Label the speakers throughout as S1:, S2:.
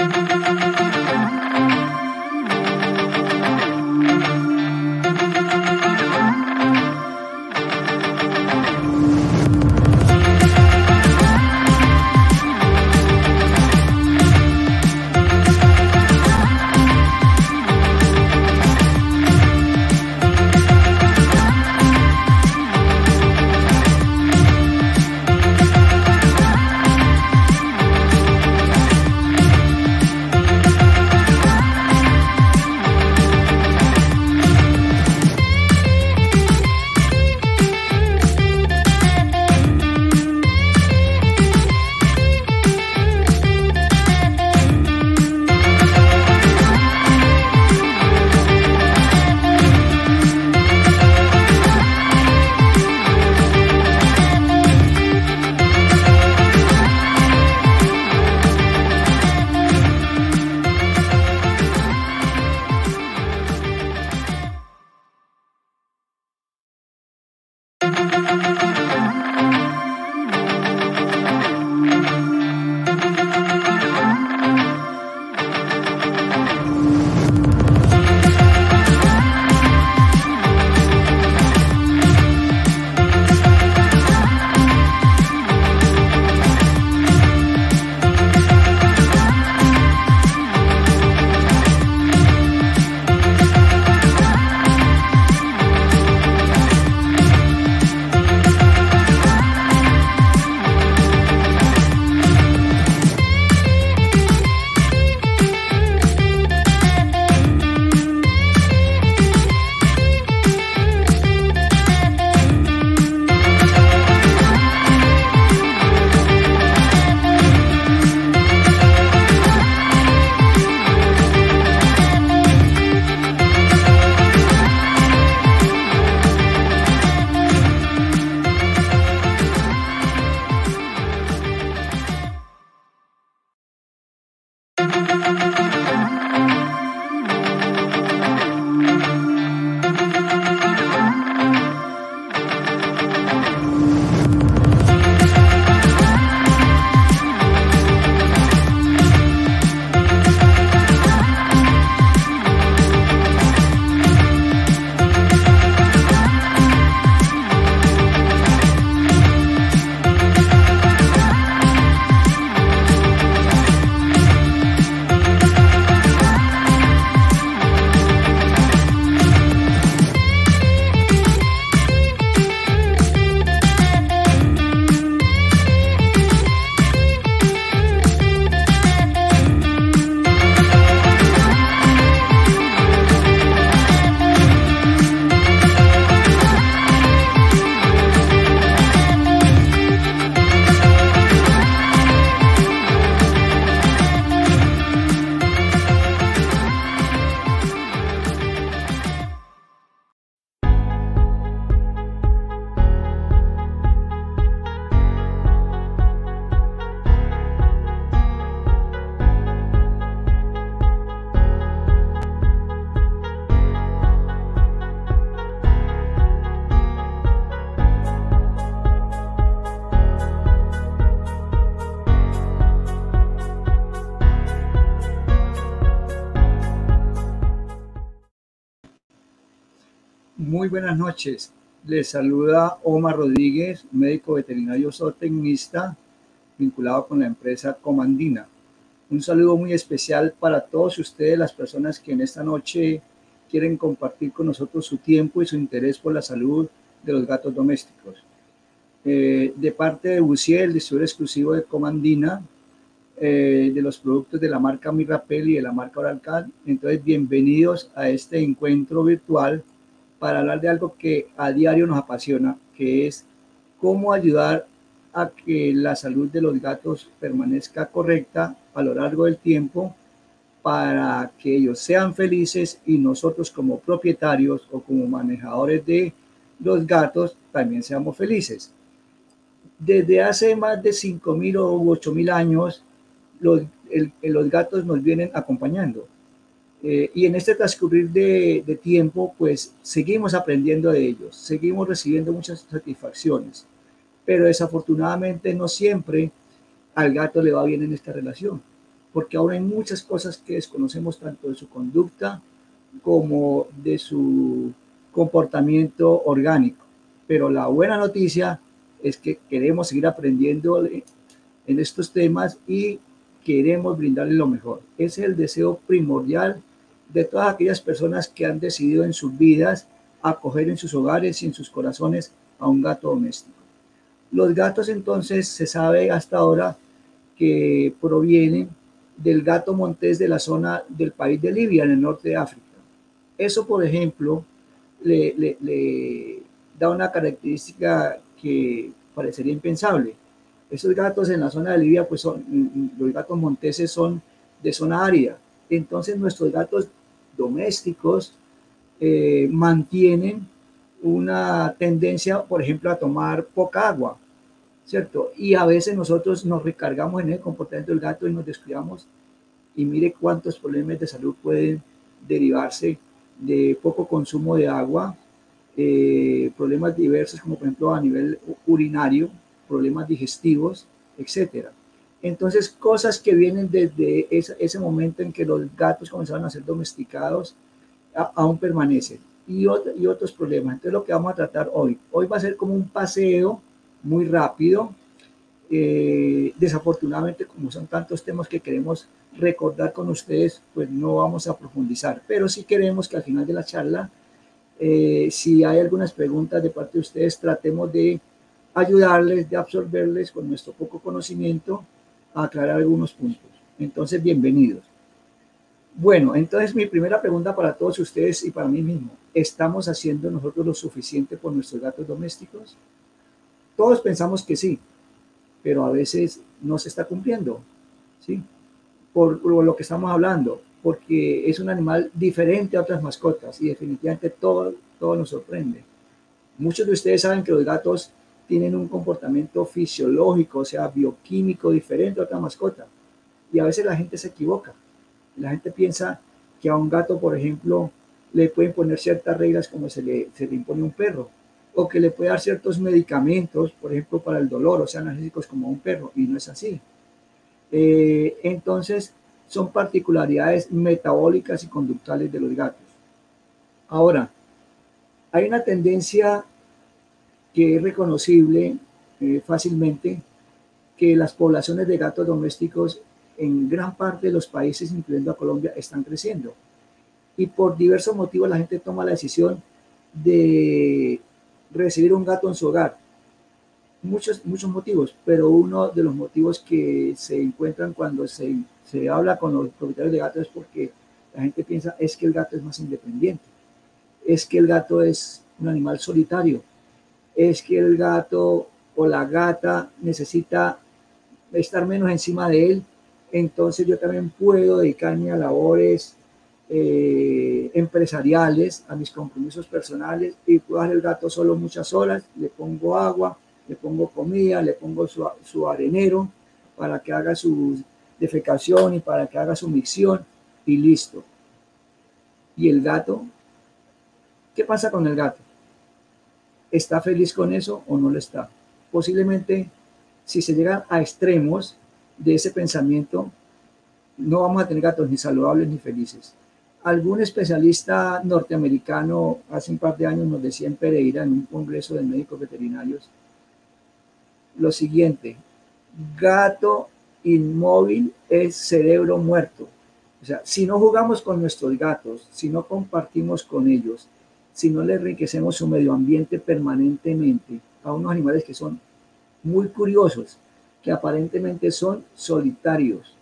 S1: Thank you. Buenas noches. Les saluda Omar Rodríguez, médico veterinario zootecnista vinculado con la empresa Comandina. Un saludo muy especial para todos ustedes, las personas que en esta noche quieren compartir con nosotros su tiempo y su interés por la salud de los gatos domésticos. Eh, de parte de Buciel, distribuidor exclusivo de Comandina, eh, de los productos de la marca Mirapel y de la marca Oralcal. Entonces, bienvenidos a este encuentro virtual para hablar de algo que a diario nos apasiona, que es cómo ayudar a que la salud de los gatos permanezca correcta a lo largo del tiempo para que ellos sean felices y nosotros como propietarios o como manejadores de los gatos también seamos felices. Desde hace más de 5.000 o 8.000 años, los, los gatos nos vienen acompañando eh, y en este transcurrir de, tiempo, pues seguimos aprendiendo de ellos, seguimos recibiendo muchas satisfacciones, pero desafortunadamente no siempre al gato le va bien en esta relación. porque ahora hay muchas cosas que desconocemos tanto de su conducta como de su comportamiento orgánico. Pero la buena noticia es que queremos seguir aprendiendo en estos temas y queremos brindarle lo mejor. es el deseo primordial de todas aquellas personas que han decidido en sus vidas acoger en sus hogares y en sus corazones a un gato doméstico. Los gatos entonces se sabe hasta ahora que provienen del gato montés de la zona del país de Libia, en el norte de África. Eso, por ejemplo, le, da una característica que parecería impensable. Esos gatos en la zona de Libia, pues son, los gatos monteses son de zona árida. Entonces nuestros gatos domésticos eh, mantienen una tendencia, por ejemplo, a tomar poca agua, ¿cierto? Y a veces nosotros nos recargamos en el comportamiento del gato y nos descuidamos y mire cuántos problemas de salud pueden derivarse de poco consumo de agua, eh, problemas diversos como por ejemplo a nivel urinario, problemas digestivos, etcétera. Entonces, cosas que vienen desde ese, momento en que los gatos comenzaron a ser domesticados, aún permanecen. Y, y otros problemas. Entonces, lo que vamos a tratar hoy, hoy va a ser como un paseo muy rápido. Eh, desafortunadamente, como son tantos temas que queremos recordar con ustedes, pues no vamos a profundizar. Pero sí queremos que al final de la charla, eh, si hay algunas preguntas de parte de ustedes, tratemos de ayudarles, de absorberles con nuestro poco conocimiento a aclarar algunos puntos. Entonces, bienvenidos. Bueno, entonces mi primera pregunta para todos ustedes y para mí mismo, ¿estamos haciendo nosotros lo suficiente por nuestros gatos domésticos? Todos pensamos que sí, pero a veces no se está cumpliendo, ¿sí? Por, lo que estamos hablando, porque es un animal diferente a otras mascotas y definitivamente todo, todo nos sorprende. Muchos de ustedes saben que los gatos tienen un comportamiento fisiológico, o sea, bioquímico diferente a otra mascota. Y a veces la gente se equivoca. La gente piensa que a un gato, por ejemplo, le pueden poner ciertas reglas como se le, impone un perro, o que le puede dar ciertos medicamentos, por ejemplo, para el dolor, o sea, analgésicos como a un perro, y no es así. Eh, entonces, son particularidades metabólicas y conductuales de los gatos. Ahora, hay una tendencia que es reconocible eh, fácilmente que las poblaciones de gatos domésticos en gran parte de los países, incluyendo a Colombia, están creciendo. Y por diversos motivos la gente toma la decisión de recibir un gato en su hogar. Muchos, muchos motivos, pero uno de los motivos que se encuentran cuando se, se habla con los propietarios de gatos es porque la gente piensa es que el gato es más independiente, es que el gato es un animal solitario, es que el gato o la gata necesita estar menos encima de él, entonces yo también puedo dedicarme a labores eh, empresariales, a mis compromisos personales y puedo dejar el gato solo muchas horas, le pongo agua, le pongo comida, le pongo su, su arenero para que haga su defecación y para que haga su micción y listo. ¿Y el gato? ¿Qué pasa con el gato? ¿Está feliz con eso o no lo está? Posiblemente, si se llegan a extremos de ese pensamiento, no vamos a tener gatos ni saludables ni felices. Algún especialista norteamericano hace un par de años nos decía en Pereira, en un congreso de médicos veterinarios, lo siguiente, gato inmóvil es cerebro muerto. O sea, si no jugamos con nuestros gatos, si no compartimos con ellos, si no le enriquecemos su medio ambiente permanentemente a unos animales que son muy curiosos, que aparentemente son solitarios,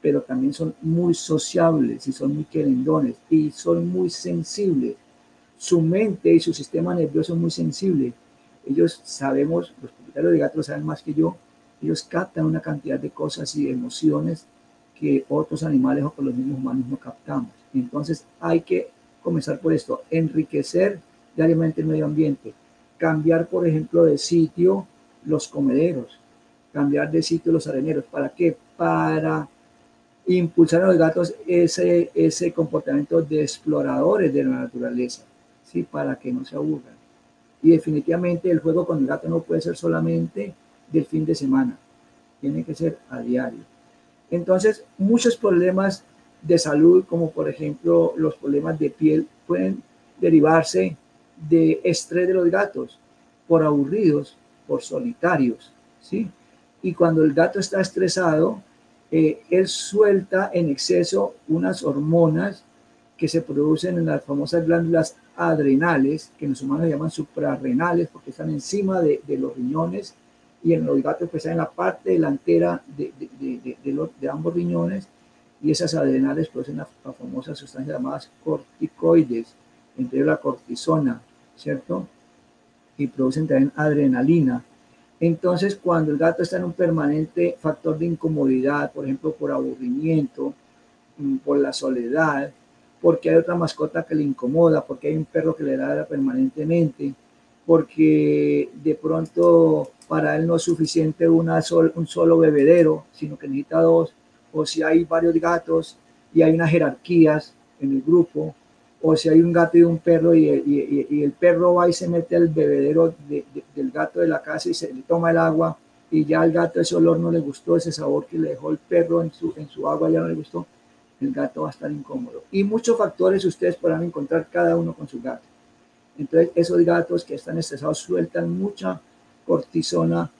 S1: pero también son muy sociables y son muy querendones y son muy sensibles. Su mente y su sistema nervioso son muy sensibles. Ellos sabemos, los propietarios de gatos saben más que yo, ellos captan una cantidad de cosas y emociones que otros animales o por los mismos humanos no captamos. Entonces hay que comenzar por esto, enriquecer diariamente el medio ambiente, cambiar, por ejemplo, de sitio los comederos, cambiar de sitio los areneros. ¿Para qué? Para impulsar a los gatos ese, ese comportamiento de exploradores de la naturaleza, ¿sí? Para que no se aburran. Y definitivamente el juego con el gato no puede ser solamente del fin de semana, tiene que ser a diario. Entonces, muchos problemas de salud, como por ejemplo los problemas de piel, pueden derivarse de estrés de los gatos, por aburridos, por solitarios, ¿sí? Y cuando el gato está estresado, eh, él suelta en exceso unas hormonas que se producen en las famosas glándulas adrenales, que en los humanos llaman suprarrenales, porque están encima de, los riñones, y en los gatos pues en la parte delantera de, de, ambos riñones, y esas adrenales producen la, famosa sustancia llamada corticoides, entre la cortisona, ¿cierto? Y producen también adrenalina. Entonces, cuando el gato está en un permanente factor de incomodidad, por ejemplo, por aburrimiento, mm, por la soledad, porque hay otra mascota que le incomoda, porque hay un perro que le ladra permanentemente, porque de pronto para él no es suficiente una un solo bebedero, sino que necesita dos, o si hay varios gatos y hay unas jerarquías en el grupo, o si hay un gato y un perro y, el perro va y se mete al bebedero del gato de la casa y se le toma el agua y ya al gato ese olor no le gustó, ese sabor que le dejó el perro en su, en su agua ya no le gustó, el gato va a estar incómodo. Y muchos factores ustedes podrán encontrar cada uno con su gato. Entonces esos gatos que están estresados sueltan mucha cortisona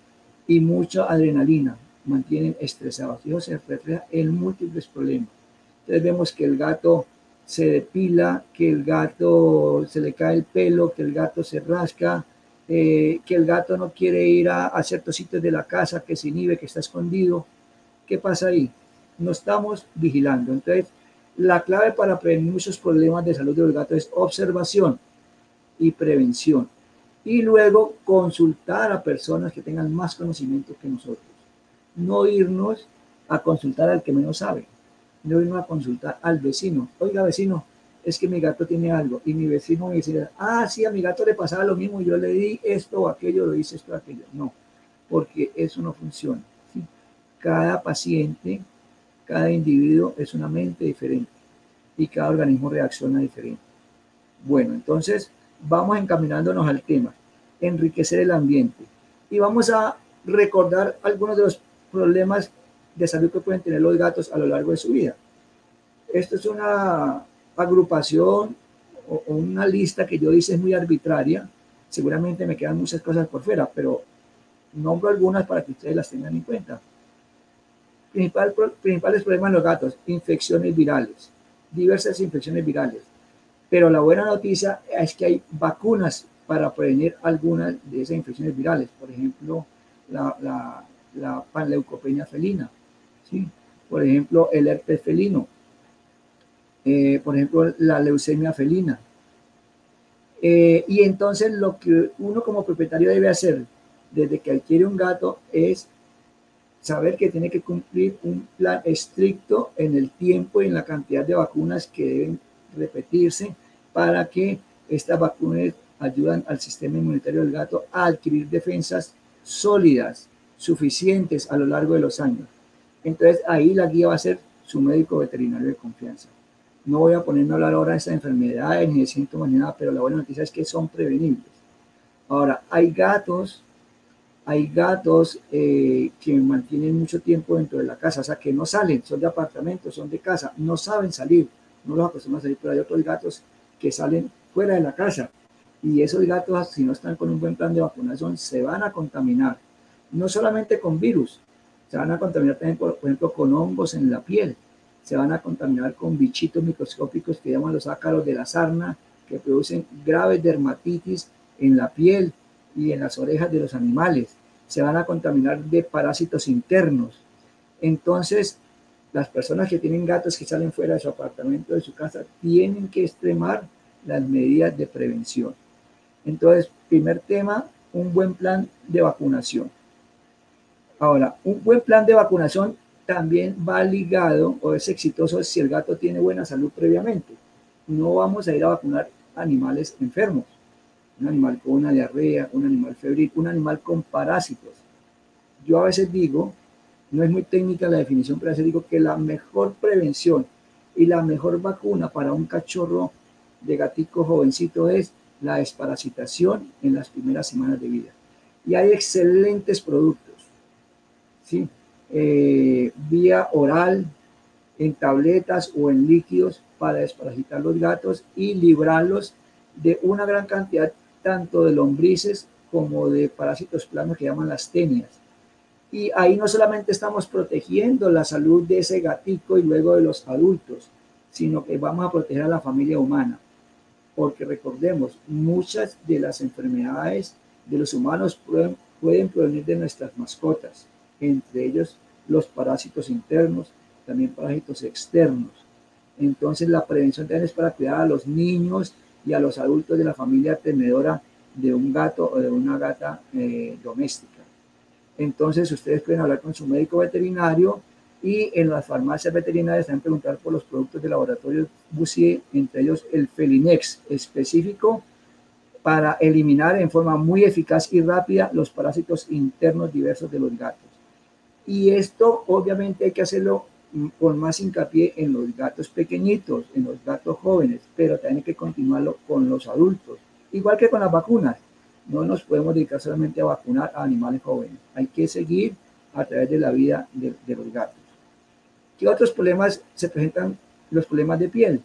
S1: y mucha adrenalina, mantienen estresados. Y eso se refleja en múltiples problemas. Entonces vemos que el gato se depila, que el gato se le cae el pelo, que el gato se rasca, eh, que el gato no quiere ir a, ciertos sitios de la casa, que se inhibe, que está escondido. ¿Qué pasa ahí? No estamos vigilando. Entonces, la clave para prevenir muchos problemas de salud de los gatos es observación y prevención. Y luego consultar a personas que tengan más conocimiento que nosotros. No irnos a consultar al que menos sabe no vino a consultar al vecino. Oiga, vecino, es que mi gato tiene algo. Y mi vecino me dice, ah, sí, a mi gato le pasaba lo mismo, yo le di esto o aquello, lo hice esto o aquello. No, porque eso no funciona. Cada paciente, cada individuo es una mente diferente y cada organismo reacciona diferente. Bueno, entonces vamos encaminándonos al tema, enriquecer el ambiente. Y vamos a recordar algunos de los problemas de salud que pueden tener los gatos a lo largo de su vida. Esto es una agrupación o, una lista que yo hice es muy arbitraria. Seguramente me quedan muchas cosas por fuera, pero nombro algunas para que ustedes las tengan en cuenta. Principal, principales problemas en los gatos, infecciones virales, diversas infecciones virales. Pero la buena noticia es que hay vacunas para prevenir algunas de esas infecciones virales. Por ejemplo, la, la, la panleucopenia felina, por ejemplo, el herpes felino, eh, por ejemplo, la leucemia felina. Eh, y entonces lo que uno como propietario debe hacer desde que adquiere un gato es saber que tiene que cumplir un plan estricto en el tiempo y en la cantidad de vacunas que deben repetirse para que estas vacunas ayudan al sistema inmunitario del gato a adquirir defensas sólidas, suficientes a lo largo de los años. Entonces ahí la guía va a ser su médico veterinario de confianza. No voy a ponerme a hablar ahora de esas enfermedades ni de síntomas ni nada, pero la buena noticia es que son prevenibles. Ahora, hay gatos, hay gatos eh, que mantienen mucho tiempo dentro de la casa, o sea, que no salen, son de apartamento, son de casa, no saben salir, no los acostumbran a salir, pero hay otros gatos que salen fuera de la casa. Y esos gatos, si no están con un buen plan de vacunación, se van a contaminar, no solamente con virus, se van a contaminar también, por, ejemplo, con hongos en la piel, se van a contaminar con bichitos microscópicos que llaman los ácaros de la sarna, que producen graves dermatitis en la piel y en las orejas de los animales, se van a contaminar de parásitos internos. Entonces, las personas que tienen gatos que salen fuera de su apartamento, de su casa, tienen que extremar las medidas de prevención. Entonces, primer tema, un buen plan de vacunación. Ahora, un buen plan de vacunación también va ligado o es exitoso si el gato tiene buena salud previamente. No vamos a ir a vacunar animales enfermos, un animal con una diarrea, un animal febril, un animal con parásitos. Yo a veces digo, no es muy técnica la definición, pero a veces digo que la mejor prevención y la mejor vacuna para un cachorro de gatico jovencito es la desparasitación en las primeras semanas de vida. Y hay excelentes productos ¿sí? eh, vía oral, en tabletas o en líquidos para desparasitar los gatos y librarlos de una gran cantidad tanto de lombrices como de parásitos planos que llaman las tenias. Y ahí no solamente estamos protegiendo la salud de ese gatico y luego de los adultos, sino que vamos a proteger a la familia humana. Porque recordemos, muchas de las enfermedades de los humanos pueden, pueden provenir de nuestras mascotas, entre ellos los parásitos internos, también parásitos externos. Entonces la prevención también es para cuidar a los niños y a los adultos de la familia tenedora de un gato o de una gata eh, doméstica. Entonces ustedes pueden hablar con su médico veterinario y en las farmacias veterinarias también preguntar por los productos de laboratorio Bussier, entre ellos el Felinex específico para eliminar en forma muy eficaz y rápida los parásitos internos diversos de los gatos. Y esto obviamente hay que hacerlo con más hincapié en los gatos pequeñitos, en los gatos jóvenes, pero también hay que continuarlo con los adultos. Igual que con las vacunas, no nos podemos dedicar solamente a vacunar a animales jóvenes, hay que seguir a través de la vida de, los gatos. ¿Qué otros problemas se presentan? Los problemas de piel.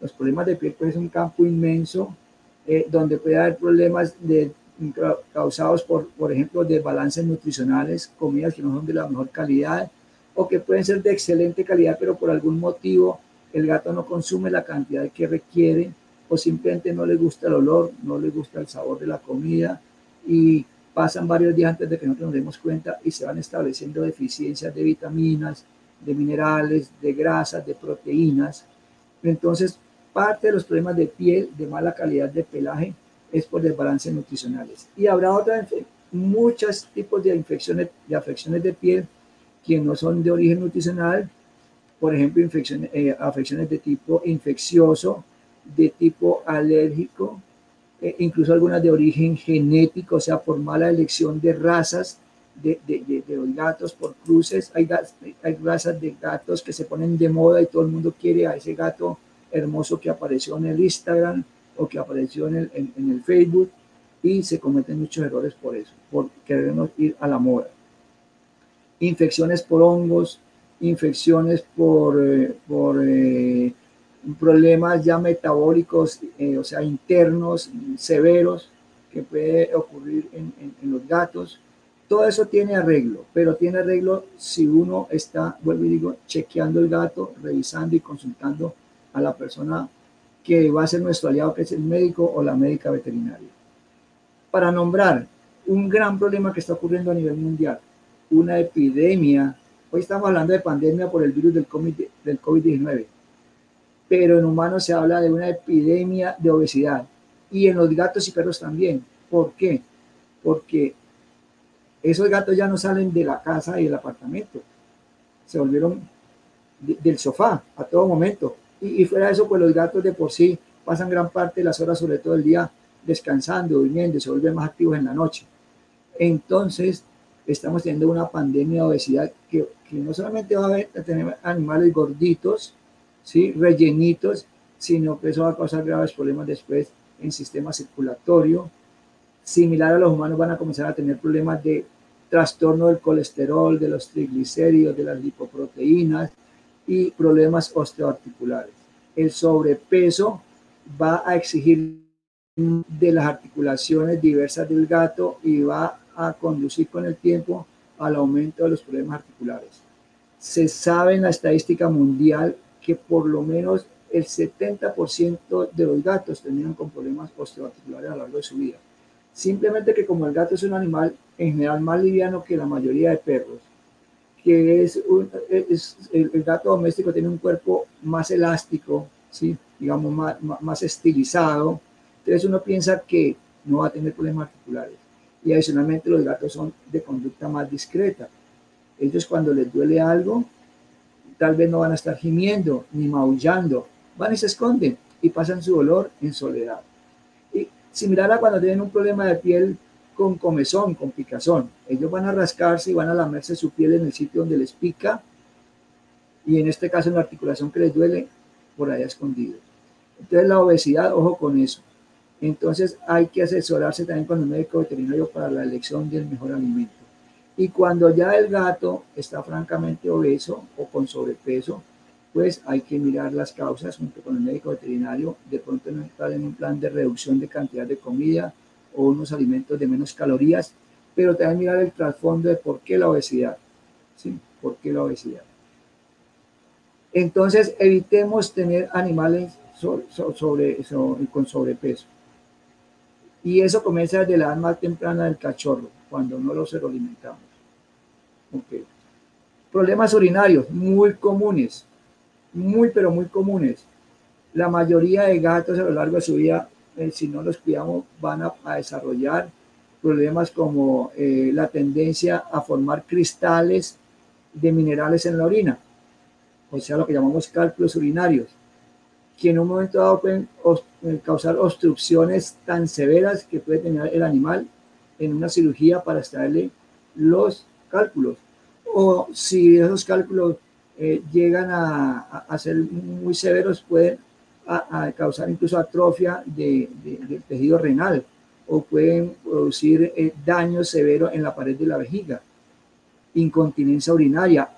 S1: Los problemas de piel pues, es un campo inmenso eh, donde puede haber problemas de, causados por, por ejemplo, de balances nutricionales, comidas que no son de la mejor calidad, o que pueden ser de excelente calidad, pero por algún motivo el gato no consume la cantidad que requiere o simplemente no le gusta el olor, no le gusta el sabor de la comida y pasan varios días antes de que nosotros nos demos cuenta y se van estableciendo deficiencias de vitaminas, de minerales, de grasas, de proteínas. Entonces, parte de los problemas de piel, de mala calidad de pelaje, es por desbalances nutricionales. Y habrá otras, muchos tipos de infecciones, de afecciones de piel que no son de origen nutricional, por ejemplo, infecciones, eh, afecciones de tipo infeccioso, de tipo alérgico, eh, incluso algunas de origen genético, o sea, por mala elección de razas de, de, de, los gatos, por cruces. Hay, hay razas de gatos que se ponen de moda y todo el mundo quiere a ese gato hermoso que apareció en el Instagram o que apareció en el, en el Facebook y se cometen muchos errores por eso, por querernos ir a la moda infecciones por hongos, infecciones por, eh, por eh, problemas ya metabólicos, eh, o sea, internos, severos, que puede ocurrir en, en, los gatos. Todo eso tiene arreglo, pero tiene arreglo si uno está, vuelvo y digo, chequeando el gato, revisando y consultando a la persona que va a ser nuestro aliado, que es el médico o la médica veterinaria. Para nombrar un gran problema que está ocurriendo a nivel mundial, una epidemia. Hoy estamos hablando de pandemia por el virus del COVID-19, pero en humanos se habla de una epidemia de obesidad y en los gatos y perros también. ¿Por qué? Porque esos gatos ya no salen de la casa y del apartamento, se volvieron del sofá a todo momento. Y, fuera de eso, pues los gatos de por sí pasan gran parte de las horas, sobre todo el día, descansando, durmiendo, se vuelven más activos en la noche. Entonces, estamos teniendo una pandemia de obesidad que, que no solamente va a, tener animales gorditos, ¿sí? rellenitos, sino que eso va a causar graves problemas después en sistema circulatorio. Similar a los humanos van a comenzar a tener problemas de trastorno del colesterol, de los triglicéridos, de las lipoproteínas y problemas osteoarticulares. El sobrepeso va a exigir de las articulaciones diversas del gato y va a conducir con el tiempo al aumento de los problemas articulares. Se sabe en la estadística mundial que por lo menos el 70% de los gatos terminan con problemas osteoarticulares a lo largo de su vida. Simplemente que como el gato es un animal en general más liviano que la mayoría de perros, que es, el, gato doméstico tiene un cuerpo más elástico, ¿sí? digamos más, más estilizado, entonces uno piensa que no va a tener problemas articulares y adicionalmente los gatos son de conducta más discreta. Ellos cuando les duele algo, tal vez no van a estar gimiendo ni maullando, van y se esconden y pasan su dolor en soledad. Y similar a cuando tienen un problema de piel con comezón, con picazón, ellos van a rascarse y van a lamerse su piel en el sitio donde les pica y en este caso en la articulación que les duele, por allá escondido. Entonces la obesidad, ojo con eso. Entonces hay que asesorarse también con el médico veterinario para la elección del mejor alimento. Y cuando ya el gato está francamente obeso o con sobrepeso, pues hay que mirar las causas junto con el médico veterinario, de pronto entrar en un plan de reducción de cantidad de comida o unos alimentos de menos calorías, pero también mirar el trasfondo de por qué la obesidad. ¿Sí? ¿Por qué la obesidad? Entonces, evitemos tener animales sobre, con sobrepeso. Y eso comienza desde la edad más temprana del cachorro, cuando no los alimentamos. Okay. Problemas urinarios muy comunes, muy pero muy comunes. La mayoría de gatos a lo largo de su vida, eh, si no los cuidamos, van a, desarrollar problemas como eh, la tendencia a formar cristales de minerales en la orina, o sea, lo que llamamos cálculos urinarios, que en un momento dado pueden eh, causar obstrucciones tan severas que puede tener el animal en una cirugía para extraerle los cálculos. O si esos cálculos eh, llegan a, ser muy severos, pueden causar incluso atrofia de, del tejido renal o pueden producir eh, daño severo en la pared de la vejiga, incontinencia urinaria,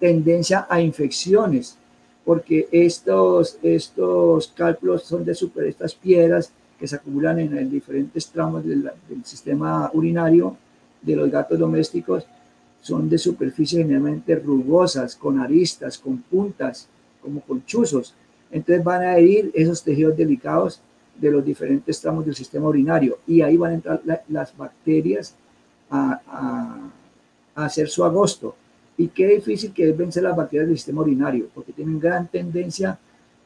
S1: tendencia a infecciones, porque estos, estos cálculos son de super, estas piedras que se acumulan en, diferentes tramos del sistema urinario de los gatos domésticos son de superficie generalmente rugosas, con aristas, con puntas, como con chuzos. Entonces van a herir esos tejidos delicados de los diferentes tramos del sistema urinario y ahí van a entrar las bacterias a, hacer su agosto. Y qué difícil que es vencer las bacterias del sistema urinario, porque tienen gran tendencia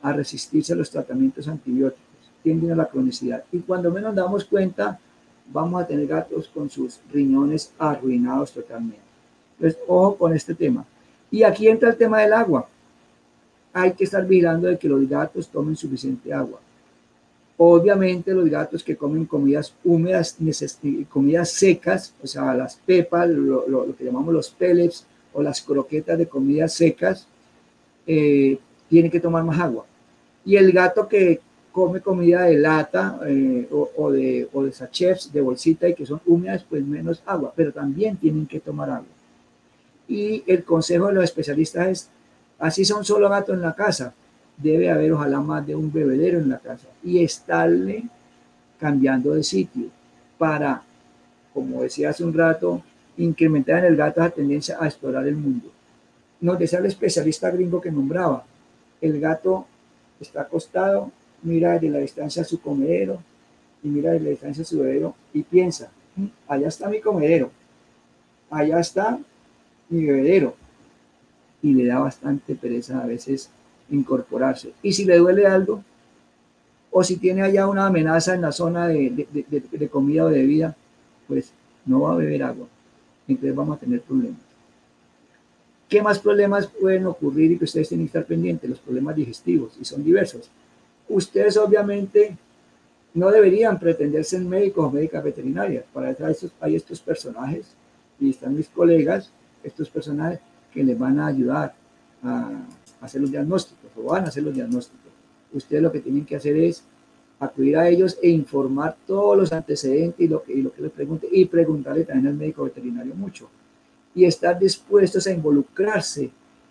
S1: a resistirse a los tratamientos antibióticos, tienden a la cronicidad. Y cuando menos damos cuenta, vamos a tener gatos con sus riñones arruinados totalmente. Entonces, ojo con este tema. Y aquí entra el tema del agua. Hay que estar vigilando de que los gatos tomen suficiente agua. Obviamente los gatos que comen comidas húmedas, comidas secas, o sea, las pepas, lo, que llamamos los pellets o las croquetas de comidas secas, eh, tienen que tomar más agua. Y el gato que come comida de lata eh, o, de, o de sachets, de bolsita y que son húmedas, pues menos agua, pero también tienen que tomar agua. Y el consejo de los especialistas es, así son solo gatos en la casa, debe haber ojalá más de un bebedero en la casa y estarle cambiando de sitio para, como decía hace un rato, incrementar en el gato la tendencia a explorar el mundo. Nos decía el especialista gringo que nombraba, el gato está acostado, mira desde la distancia su comedero y mira desde la distancia su bebedero y piensa, mm, allá está mi comedero, allá está mi bebedero. Y le da bastante pereza a veces incorporarse. Y si le duele algo, o si tiene allá una amenaza en la zona de, de, comida o de bebida, pues no va a beber agua. Entonces vamos a tener problemas. ¿Qué más problemas pueden ocurrir y que ustedes tienen que estar pendientes? Los problemas digestivos, y son diversos. Ustedes obviamente no deberían pretender ser médicos o médicas veterinarias. Para eso hay estos personajes y están mis colegas estos personajes que les van a ayudar a hacer los diagnósticos o van a hacer los diagnósticos. Ustedes lo que tienen que hacer es acudir a ellos e informar todos los antecedentes y lo que, y lo que les pregunte y preguntarle también al médico veterinario mucho y estar dispuestos a involucrarse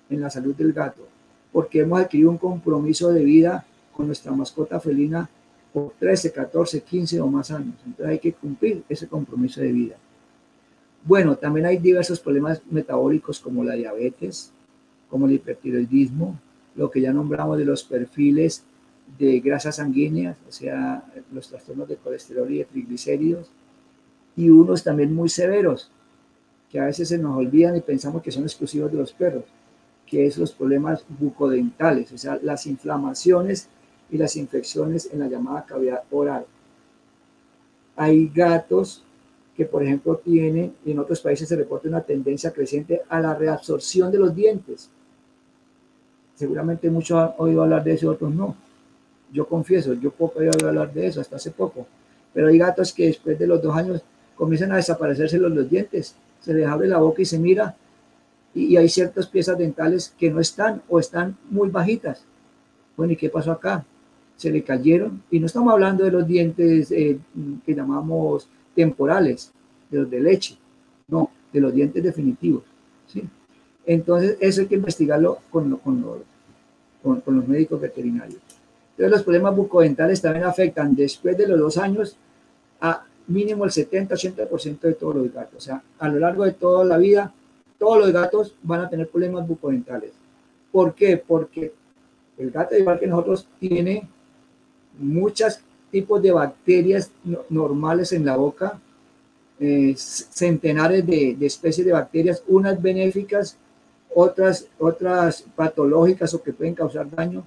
S1: en la salud del gato porque hemos adquirido un compromiso de vida con nuestra mascota felina por 13, 14, 15 o más años. Entonces hay que cumplir ese compromiso de vida. Bueno, también hay diversos problemas metabólicos como la diabetes, como el hipertiroidismo, lo que ya nombramos de los perfiles de grasas sanguíneas, o sea, los trastornos de colesterol y de triglicéridos, y unos también muy severos, que a veces se nos olvidan y pensamos que son exclusivos de los perros, que es los problemas bucodentales, o sea, las inflamaciones y las infecciones en la llamada cavidad oral. Hay gatos que, por ejemplo, tiene, y en otros países se reporta una tendencia creciente a la reabsorción de los dientes. Seguramente muchos han oído hablar de eso y otros no. Yo confieso, yo poco he oído hablar de eso hasta hace poco. Pero hay gatos que después de los dos años comienzan a desaparecerse los, los dientes. Se les abre la boca y se mira. Y, hay ciertas piezas dentales que no están o están muy bajitas. Bueno, ¿y qué pasó acá? Se le cayeron. Y no estamos hablando de los dientes eh, que llamamos temporales, de los de leche. No, de los dientes definitivos. ¿sí? Entonces, eso hay que investigarlo con, con, con, con los médicos veterinarios. Entonces, los problemas bucodentales también afectan después de los dos años a mínimo el 70-80% de todos los gatos. O sea, a lo largo de toda la vida, todos los gatos van a tener problemas bucodentales. ¿Por qué? Porque el gato, igual que nosotros, tiene muchos tipos de bacterias normales en la boca, eh, centenares de, especies de bacterias, unas benéficas, otras, patológicas o que pueden causar daño,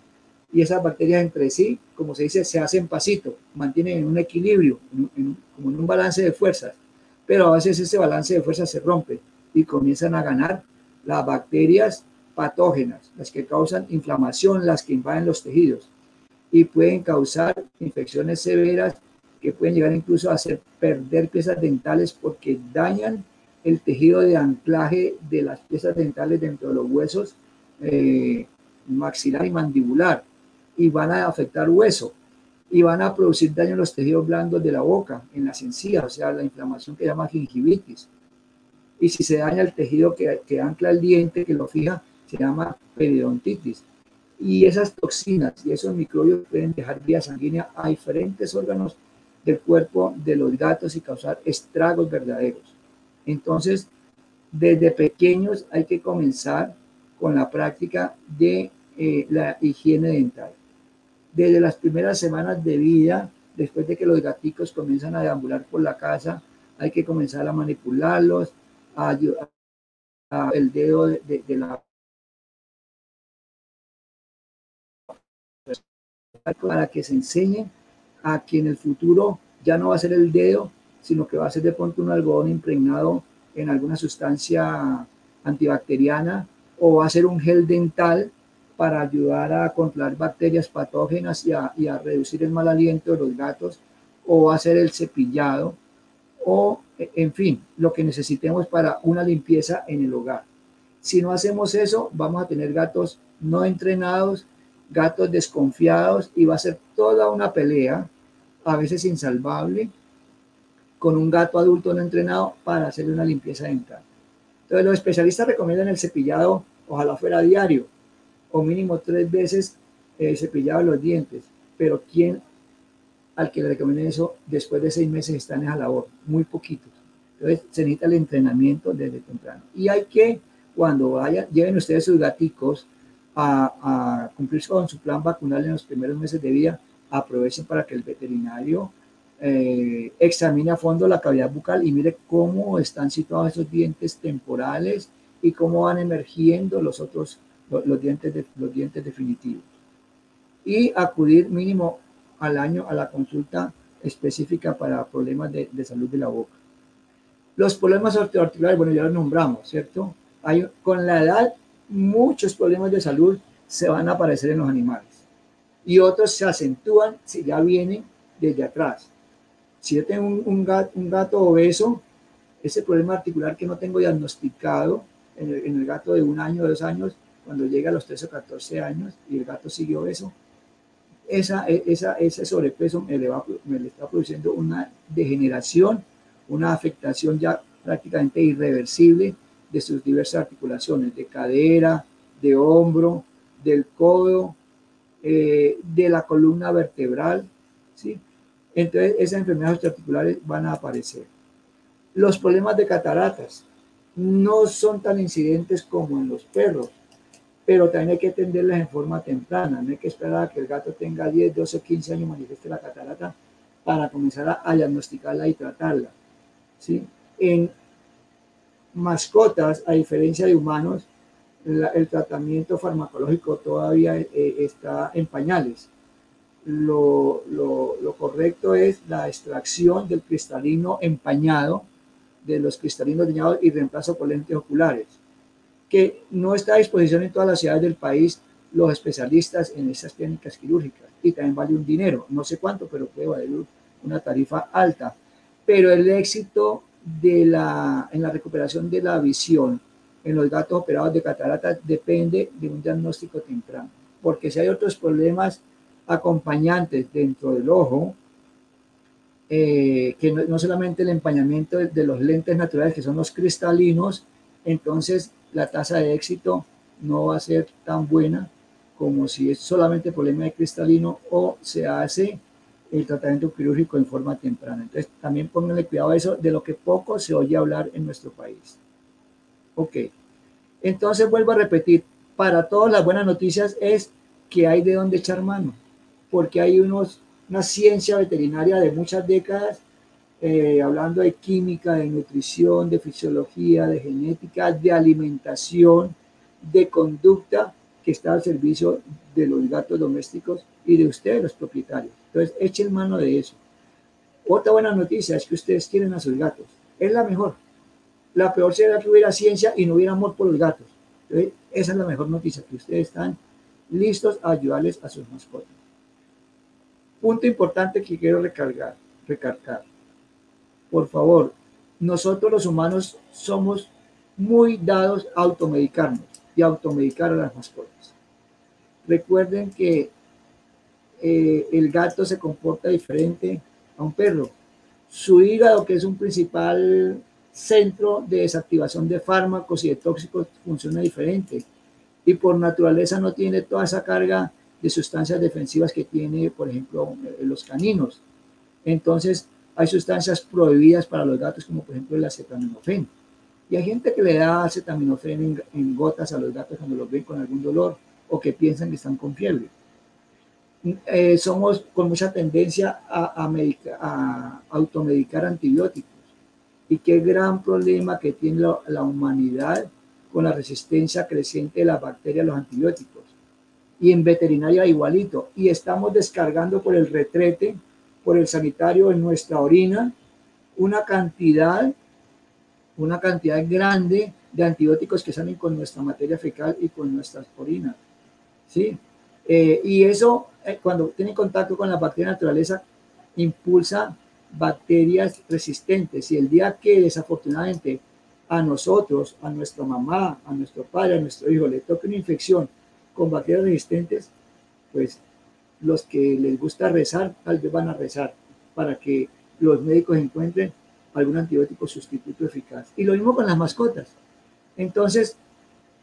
S1: y esas bacterias entre sí, como se dice, se hacen pasito, mantienen un equilibrio, como en un balance de fuerzas, pero a veces ese balance de fuerzas se rompe y comienzan a ganar las bacterias patógenas, las que causan inflamación, las que invaden los tejidos y pueden causar infecciones severas que pueden llegar incluso a hacer perder piezas dentales porque dañan el tejido de anclaje de las piezas dentales dentro de los huesos eh, maxilar y mandibular y van a afectar hueso y van a producir daño en los tejidos blandos de la boca, en las encías, o sea, la inflamación que llama gingivitis. Y si se daña el tejido que, que ancla el diente, que lo fija, se llama periodontitis. Y esas toxinas y esos microbios pueden dejar vía sanguínea a diferentes órganos del cuerpo de los gatos y causar estragos verdaderos. Entonces, desde pequeños hay que comenzar con la práctica de eh, la higiene dental. Desde las primeras semanas de vida, después de que los gaticos comienzan a deambular por la casa, hay que comenzar a manipularlos, a ayudar el dedo de, de la para que se enseñe a que en el futuro ya no va a ser el dedo, sino que va a ser de pronto un algodón impregnado en alguna sustancia antibacteriana o va a ser un gel dental para ayudar a controlar bacterias patógenas y a, y a reducir el mal aliento de los gatos o va a ser el cepillado o en fin, lo que necesitemos para una limpieza en el hogar. Si no hacemos eso, vamos a tener gatos no entrenados gatos desconfiados y va a ser toda una pelea, a veces insalvable, con un gato adulto no entrenado para hacerle una limpieza dental. Entonces los especialistas recomiendan el cepillado, ojalá fuera diario, o mínimo tres veces el cepillado de los dientes, pero ¿quién al que le recomienden eso después de seis meses está en esa labor? Muy poquitos. Entonces se necesita el entrenamiento desde temprano. Y hay que, cuando vayan, lleven ustedes sus gaticos a, cumplir con su plan vacunal en los primeros meses de vida, aprovechen para que el veterinario eh, examine a fondo la cavidad bucal y mire cómo están situados esos dientes temporales y cómo van emergiendo los otros, los, dientes, de, los dientes definitivos. Y acudir mínimo al año a la consulta específica para problemas de, de salud de la boca. Los problemas articulares, bueno, ya los nombramos, ¿cierto? Hay, con la edad muchos problemas de salud se van a aparecer en los animales y otros se acentúan si ya vienen desde atrás. Si yo tengo un, gato, un gato, obeso, ese problema articular que no tengo diagnosticado en el, gato de un año o dos años, cuando llega a los 13 o 14 años y el gato sigue obeso, esa, esa, ese sobrepeso me le, va, me le está produciendo una degeneración, una afectación ya prácticamente irreversible de sus diversas articulaciones, de cadera, de hombro, del codo, eh, de la columna vertebral, ¿sí? Entonces, esas enfermedades articulares van a aparecer. Los problemas de cataratas no son tan incidentes como en los perros, pero también hay que atenderlas en forma temprana. No hay que esperar a que el gato tenga 10, 12, 15 años manifieste la catarata para comenzar a diagnosticarla y tratarla. ¿sí? En mascotas, a diferencia de humanos, el tratamiento farmacológico todavía eh, está en pañales. Lo, lo, correcto es la extracción del cristalino empañado, de los cristalinos dañados y reemplazo por lentes oculares, que no está a disposición en todas las ciudades del país los especialistas en esas técnicas quirúrgicas y también vale un dinero, no sé cuánto, pero puede valer una tarifa alta. Pero el éxito de la, en la recuperación de la visión en los gatos operados de catarata depende de un diagnóstico temprano, porque si hay otros problemas acompañantes dentro del ojo, eh, que no, solamente el empañamiento de, los lentes naturales, que son los cristalinos, entonces la tasa de éxito no va a ser tan buena como si es solamente problema de cristalino o se hace el tratamiento quirúrgico en forma temprana. Entonces, también pónganle cuidado a eso, de lo que poco se oye hablar en nuestro país. Ok. Entonces, vuelvo a repetir, para todas las buenas noticias es que hay de dónde echar mano, porque hay unos una ciencia veterinaria de muchas décadas, eh, hablando de química, de nutrición, de fisiología, de genética, de alimentación, de conducta, que está al servicio de los gatos domésticos y de ustedes, los propietarios. Entonces, echen mano de eso. Otra buena noticia es que ustedes quieren a sus gatos. Es la mejor. La peor sería que hubiera ciencia y no hubiera amor por los gatos. Entonces, esa es la mejor noticia, que ustedes están listos a ayudarles a sus mascotas. Punto importante que quiero recargar, recargar. Por favor, nosotros los humanos somos muy dados a automedicarnos y automedicar a las mascotas. Recuerden que eh, el gato se comporta diferente a un perro. Su hígado, que es un principal centro de desactivación de fármacos y de tóxicos, funciona diferente. Y por naturaleza no tiene toda esa carga de sustancias defensivas que tiene, por ejemplo, eh, los caninos. Entonces, hay sustancias prohibidas para los gatos, como por ejemplo el acetaminofén. Y hay gente que le da acetaminofén en, gotas a los gatos cuando los ven con algún dolor o que piensan que están con fiebre. Eh, somos con mucha tendencia a, a, automedicar antibióticos. Y qué gran problema que tiene la, la humanidad con la resistencia creciente de las bacterias a los antibióticos y en veterinaria igualito. Y estamos descargando por el retrete, por el sanitario en nuestra orina, una cantidad, una cantidad grande de antibióticos que salen con nuestra materia fecal y con nuestras orinas. ¿Sí? Eh, y eso, cuando tiene contacto con la bacteria naturaleza, impulsa bacterias resistentes. Y el día que desafortunadamente a nosotros, a nuestra mamá, a nuestro padre, a nuestro hijo le toque una infección con bacterias resistentes, pues los que les gusta rezar, tal vez van a rezar para que los médicos encuentren algún antibiótico sustituto eficaz. Y lo mismo con las mascotas. Entonces,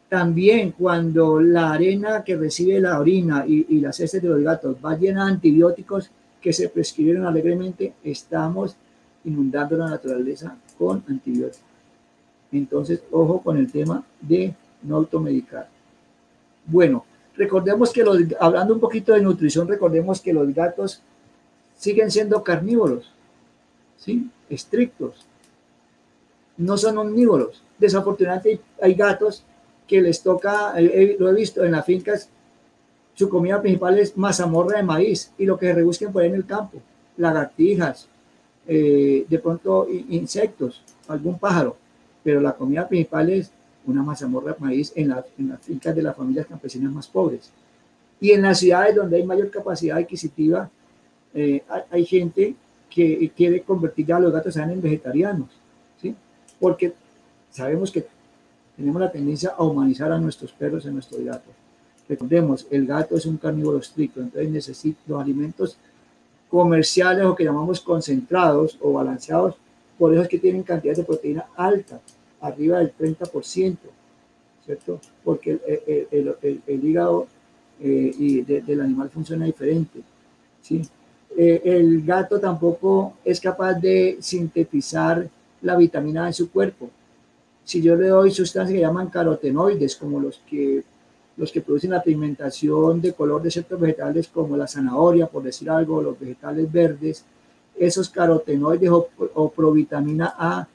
S1: también cuando la arena que recibe la orina y, las heces de los gatos va llena de antibióticos que se prescribieron alegremente, estamos inundando la naturaleza con antibióticos. Entonces, ojo con el tema de no automedicar. Bueno, recordemos que los, hablando un poquito de nutrición, recordemos que los gatos siguen siendo carnívoros, ¿sí? Estrictos. No son omnívoros. Desafortunadamente hay gatos que les toca, lo he visto en las fincas, su comida principal es mazamorra de maíz y lo que se rebusquen por ahí en el campo, lagartijas, eh, de pronto insectos, algún pájaro, pero la comida principal es una mazamorra de maíz en, las fincas de las familias campesinas más pobres. Y en las ciudades donde hay mayor capacidad adquisitiva, eh, hay, gente que quiere convertir a los gatos en vegetarianos, ¿sí? Porque sabemos que tenemos la tendencia a humanizar a nuestros perros y a nuestros gatos. Recordemos, el gato es un carnívoro estricto, entonces necesita los alimentos comerciales o que llamamos concentrados o balanceados, por eso es que tienen cantidades de proteína alta arriba del 30%, ¿cierto? Porque el, hígado eh, y del animal funciona diferente, ¿sí? Eh, el gato tampoco es capaz de sintetizar la vitamina en su cuerpo. Si yo le doy sustancias que llaman carotenoides, como los que, los que producen la pigmentación de color de ciertos vegetales, como la zanahoria, por decir algo, los vegetales verdes, esos carotenoides o, provitamina A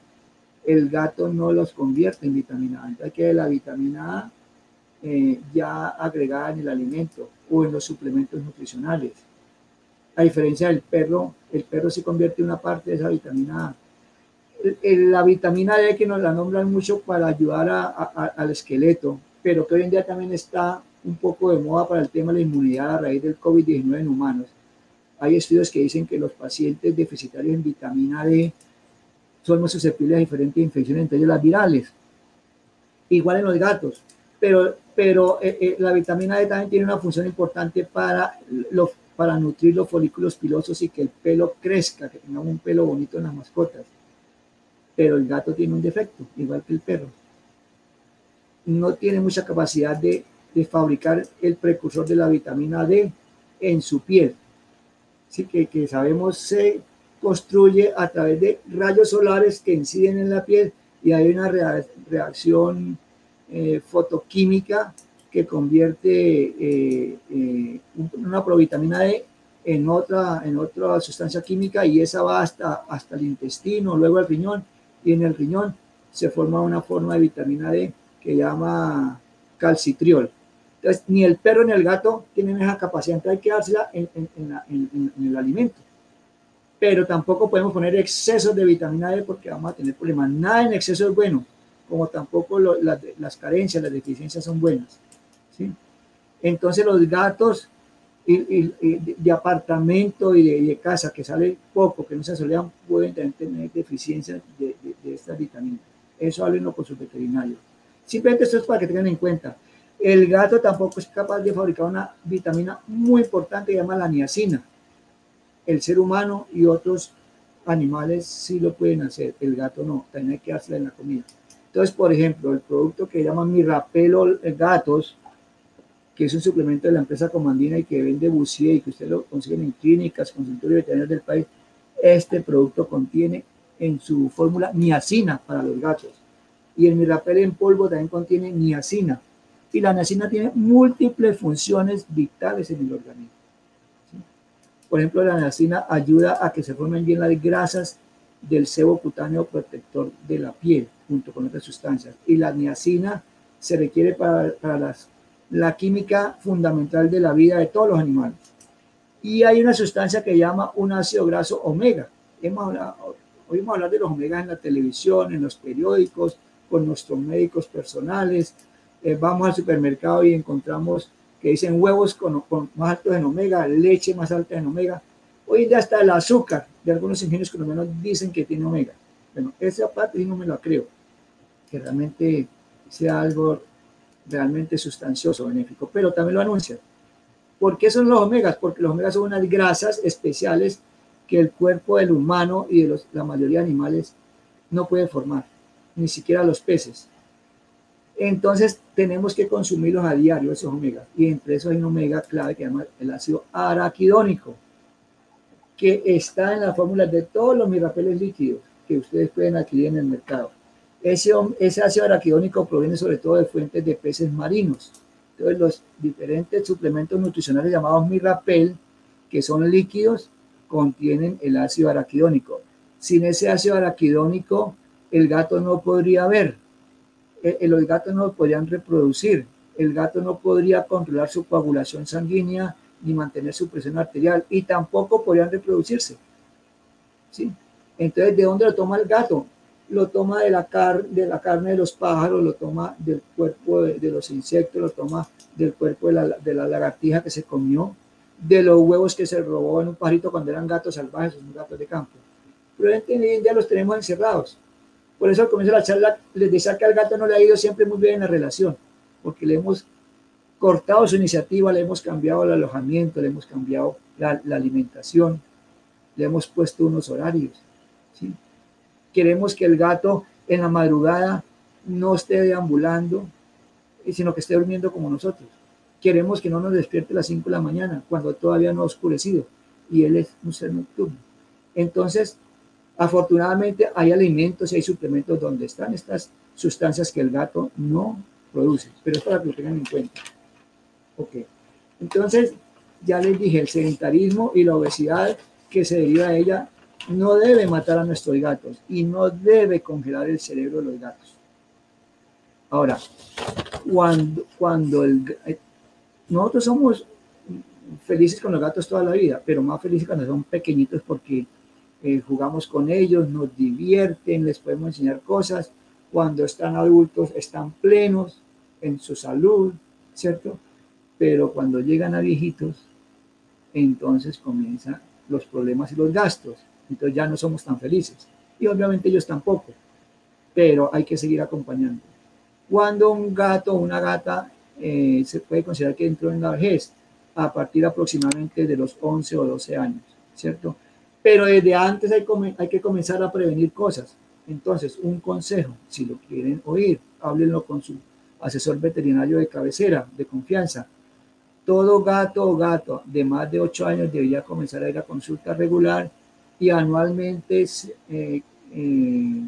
S1: el gato no los convierte en vitamina A. Entonces que la vitamina A eh, ya agregada en el alimento o en los suplementos nutricionales. A diferencia del perro, el perro sí convierte una parte de esa vitamina A. la vitamina D que nos la nombran mucho para ayudar al esqueleto, pero que hoy en día también está un poco de moda para el tema de la inmunidad a raíz del COVID-19 en humanos. Hay estudios que dicen que los pacientes deficitarios en vitamina D son más susceptibles a diferentes infecciones, entre ellas las virales. Igual en los gatos, pero, pero eh, eh, la vitamina D también tiene una función importante para para nutrir los folículos pilosos y que el pelo crezca, que tengamos un pelo bonito en las mascotas. Pero el gato tiene un defecto, igual que el perro. No tiene mucha capacidad de, de fabricar el precursor de la vitamina D en su piel. Así que, que sabemos se construye a través de rayos solares que inciden en la piel y hay una reacción eh, fotoquímica que convierte eh, eh, una provitamina D en otra, en otra sustancia química y esa va hasta, hasta el intestino, luego al riñón y en el riñón se forma una forma de vitamina D que llama calcitriol. Entonces, ni el perro ni el gato tienen esa capacidad, entonces hay que dársela en, en, el alimento. Pero tampoco podemos poner excesos de vitamina D porque vamos a tener problemas. Nada en exceso es bueno, como tampoco las carencias, las deficiencias son buenas. ¿sí? Entonces los gatos de apartamento y de, casa que sale poco, que no se asolean, pueden tener deficiencias de, de, estas vitaminas. Eso háblenlo con su veterinario. Simplemente esto es para que tengan en cuenta. El gato tampoco es capaz de fabricar una vitamina muy importante que llama la niacina. El ser humano y otros animales sí lo pueden hacer, el gato no, también hay que dársela en la comida. Entonces, por ejemplo, el producto que llaman Mirapelo Gatos, que es un suplemento de la empresa Comandina y que vende Bucier y que usted lo consigue en clínicas, consultorios veterinarios del país, este producto contiene en su fórmula niacina para los gatos. Y el Mirapel en polvo también contiene niacina y la niacina tiene múltiples funciones vitales en el organismo. Por ejemplo, la niacina ayuda a que se formen bien las grasas del sebo cutáneo protector de la piel, junto con otras sustancias. Y la niacina se requiere para, las, la química fundamental de la vida de todos los animales. Y hay una sustancia que llama un ácido graso omega. Hemos hablado, oímos hablar de los omegas en la televisión, en los periódicos, con nuestros médicos personales, eh, vamos al supermercado y encontramos que dicen huevos con, más altos en omega, leche más alta en omega. Hoy ya hasta el azúcar de algunos ingenios colombianos dicen que tiene omega. Bueno, esa parte no me la creo, que realmente sea algo realmente sustancioso, benéfico, pero también lo anuncian. ¿Por qué son los omegas? Porque los omegas son unas grasas especiales que el cuerpo del humano y de los, la mayoría de animales no puede formar, ni siquiera los peces. Entonces tenemos que consumirlos a diario, esos omegas. Y entre esos hay un omega clave que se llama el ácido araquidónico, que está en la fórmula de todos los mirapeles líquidos que ustedes pueden adquirir en el mercado. Ese, ese ácido araquidónico proviene sobre todo de fuentes de peces marinos. Entonces los diferentes suplementos nutricionales llamados mirapel, que son líquidos, contienen el ácido araquidónico. Sin ese ácido araquidónico, el gato no podría ver los gatos no podrían reproducir, el gato no podría controlar su coagulación sanguínea ni mantener su presión arterial y tampoco podrían reproducirse. ¿sí? Entonces, ¿de dónde lo toma el gato? Lo toma de la, car de la carne de los pájaros, lo toma del cuerpo de, los insectos, lo toma del cuerpo de la, de la, lagartija que se comió, de los huevos que se robó en un pajarito cuando eran gatos salvajes, son gatos de campo. Pero hoy en día los tenemos encerrados por eso al comienzo de la charla les decía que al gato no le ha ido siempre muy bien en la relación, porque le hemos cortado su iniciativa, le hemos cambiado el alojamiento, le hemos cambiado la, alimentación, le hemos puesto unos horarios. ¿sí? Queremos que el gato en la madrugada no esté deambulando, sino que esté durmiendo como nosotros. Queremos que no nos despierte a las 5 de la mañana, cuando todavía no ha oscurecido, y él es un ser nocturno. Entonces, Afortunadamente hay alimentos y hay suplementos donde están estas sustancias que el gato no produce, pero es para que lo tengan en cuenta. Ok, entonces ya les dije, el sedentarismo y la obesidad que se deriva de ella no debe matar a nuestros gatos y no debe congelar el cerebro de los gatos. Ahora, cuando, cuando el, eh, nosotros somos felices con los gatos toda la vida, pero más felices cuando son pequeñitos porque eh, jugamos con ellos, nos divierten, les podemos enseñar cosas. Cuando están adultos están plenos en su salud, ¿cierto? Pero cuando llegan a viejitos, entonces comienzan los problemas y los gastos. Entonces ya no somos tan felices. Y obviamente ellos tampoco. Pero hay que seguir acompañando. Cuando un gato o una gata eh, se puede considerar que entró en la vejez, a partir aproximadamente de los 11 o 12 años, ¿cierto? Pero desde antes hay, que comenzar a prevenir cosas. Entonces, un consejo, si lo quieren oír, háblenlo con su asesor veterinario de cabecera, de confianza. Todo gato o gato de más de 8 años debería comenzar a ir a consulta regular y anualmente eh, eh,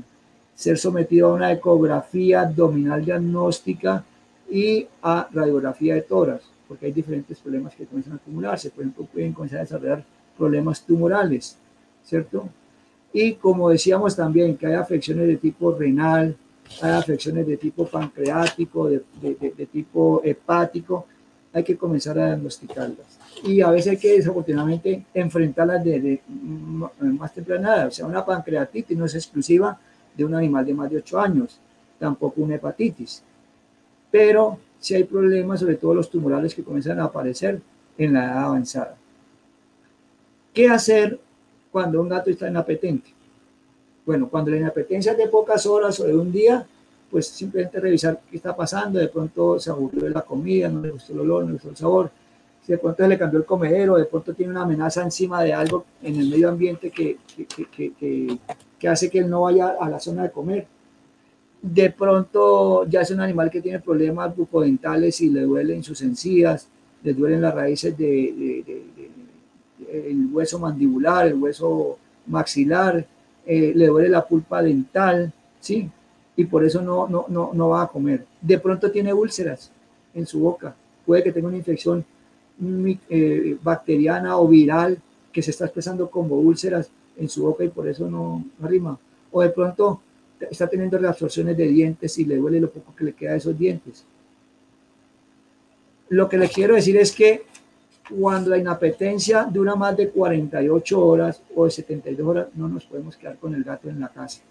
S1: ser sometido a una ecografía abdominal diagnóstica y a radiografía de toras, porque hay diferentes problemas que comienzan a acumularse. Por ejemplo, pueden comenzar a desarrollar problemas tumorales, ¿cierto? Y como decíamos también, que hay afecciones de tipo renal, hay afecciones de tipo pancreático, de, de, tipo hepático, hay que comenzar a diagnosticarlas. Y a veces hay que desafortunadamente enfrentarlas de, más temprana O sea, una pancreatitis no es exclusiva de un animal de más de 8 años, tampoco una hepatitis. Pero si hay problemas, sobre todo los tumorales que comienzan a aparecer en la edad avanzada. ¿Qué hacer cuando un gato está inapetente? Bueno, cuando la inapetencia es de pocas horas o de un día, pues simplemente revisar qué está pasando, de pronto se aburrió de la comida, no le gustó el olor, no le gustó el sabor, de pronto se le cambió el comedero, de pronto tiene una amenaza encima de algo en el medio ambiente que, que, que, que hace que él no vaya a la zona de comer. De pronto ya es un animal que tiene problemas bucodentales y le duelen sus encías, le duelen las raíces de, el hueso mandibular, el hueso maxilar, eh, le duele la pulpa dental, ¿sí? Y por eso no, no, no, no va a comer. De pronto tiene úlceras en su boca, puede que tenga una infección eh, bacteriana o viral que se está expresando como úlceras en su boca y por eso no, arrima. O de pronto está teniendo reabsorciones de dientes y le duele lo poco que le queda de esos dientes. Lo que le quiero decir es que cuando la inapetencia dura más de 48 horas o de 72 horas, no nos podemos quedar con el gato en la casa.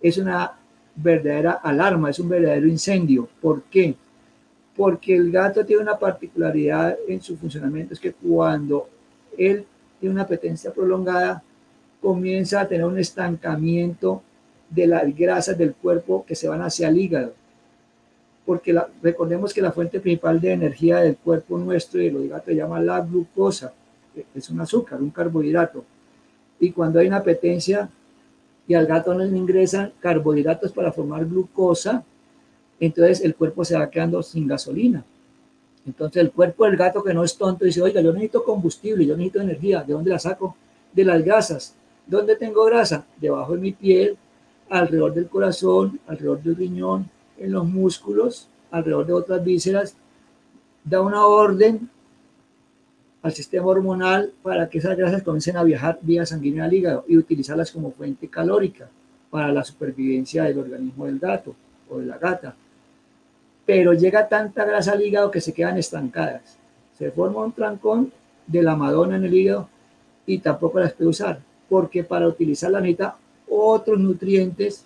S1: Es una verdadera alarma, es un verdadero incendio. ¿Por qué? Porque el gato tiene una particularidad en su funcionamiento, es que cuando él tiene una apetencia prolongada, comienza a tener un estancamiento de las grasas del cuerpo que se van hacia el hígado. Porque recordemos que la fuente principal de energía del cuerpo nuestro y los gatos se llama la glucosa, es un azúcar, un carbohidrato. Y cuando hay una apetencia y al gato no le ingresan carbohidratos para formar glucosa, entonces el cuerpo se va quedando sin gasolina. Entonces el cuerpo del gato que no es tonto dice, oiga, yo necesito combustible, yo necesito energía, ¿de dónde la saco? De las grasas. ¿Dónde tengo grasa? Debajo de mi piel, alrededor del corazón, alrededor del riñón, en los músculos, alrededor de otras vísceras. Da una orden al sistema hormonal para que esas grasas comiencen a viajar vía sanguínea al hígado y utilizarlas como fuente calórica para la supervivencia del organismo del gato o de la gata. Pero llega tanta grasa al hígado que se quedan estancadas. Se forma un trancón de la madonna en el hígado y tampoco las puede usar porque para utilizar la necesita otros nutrientes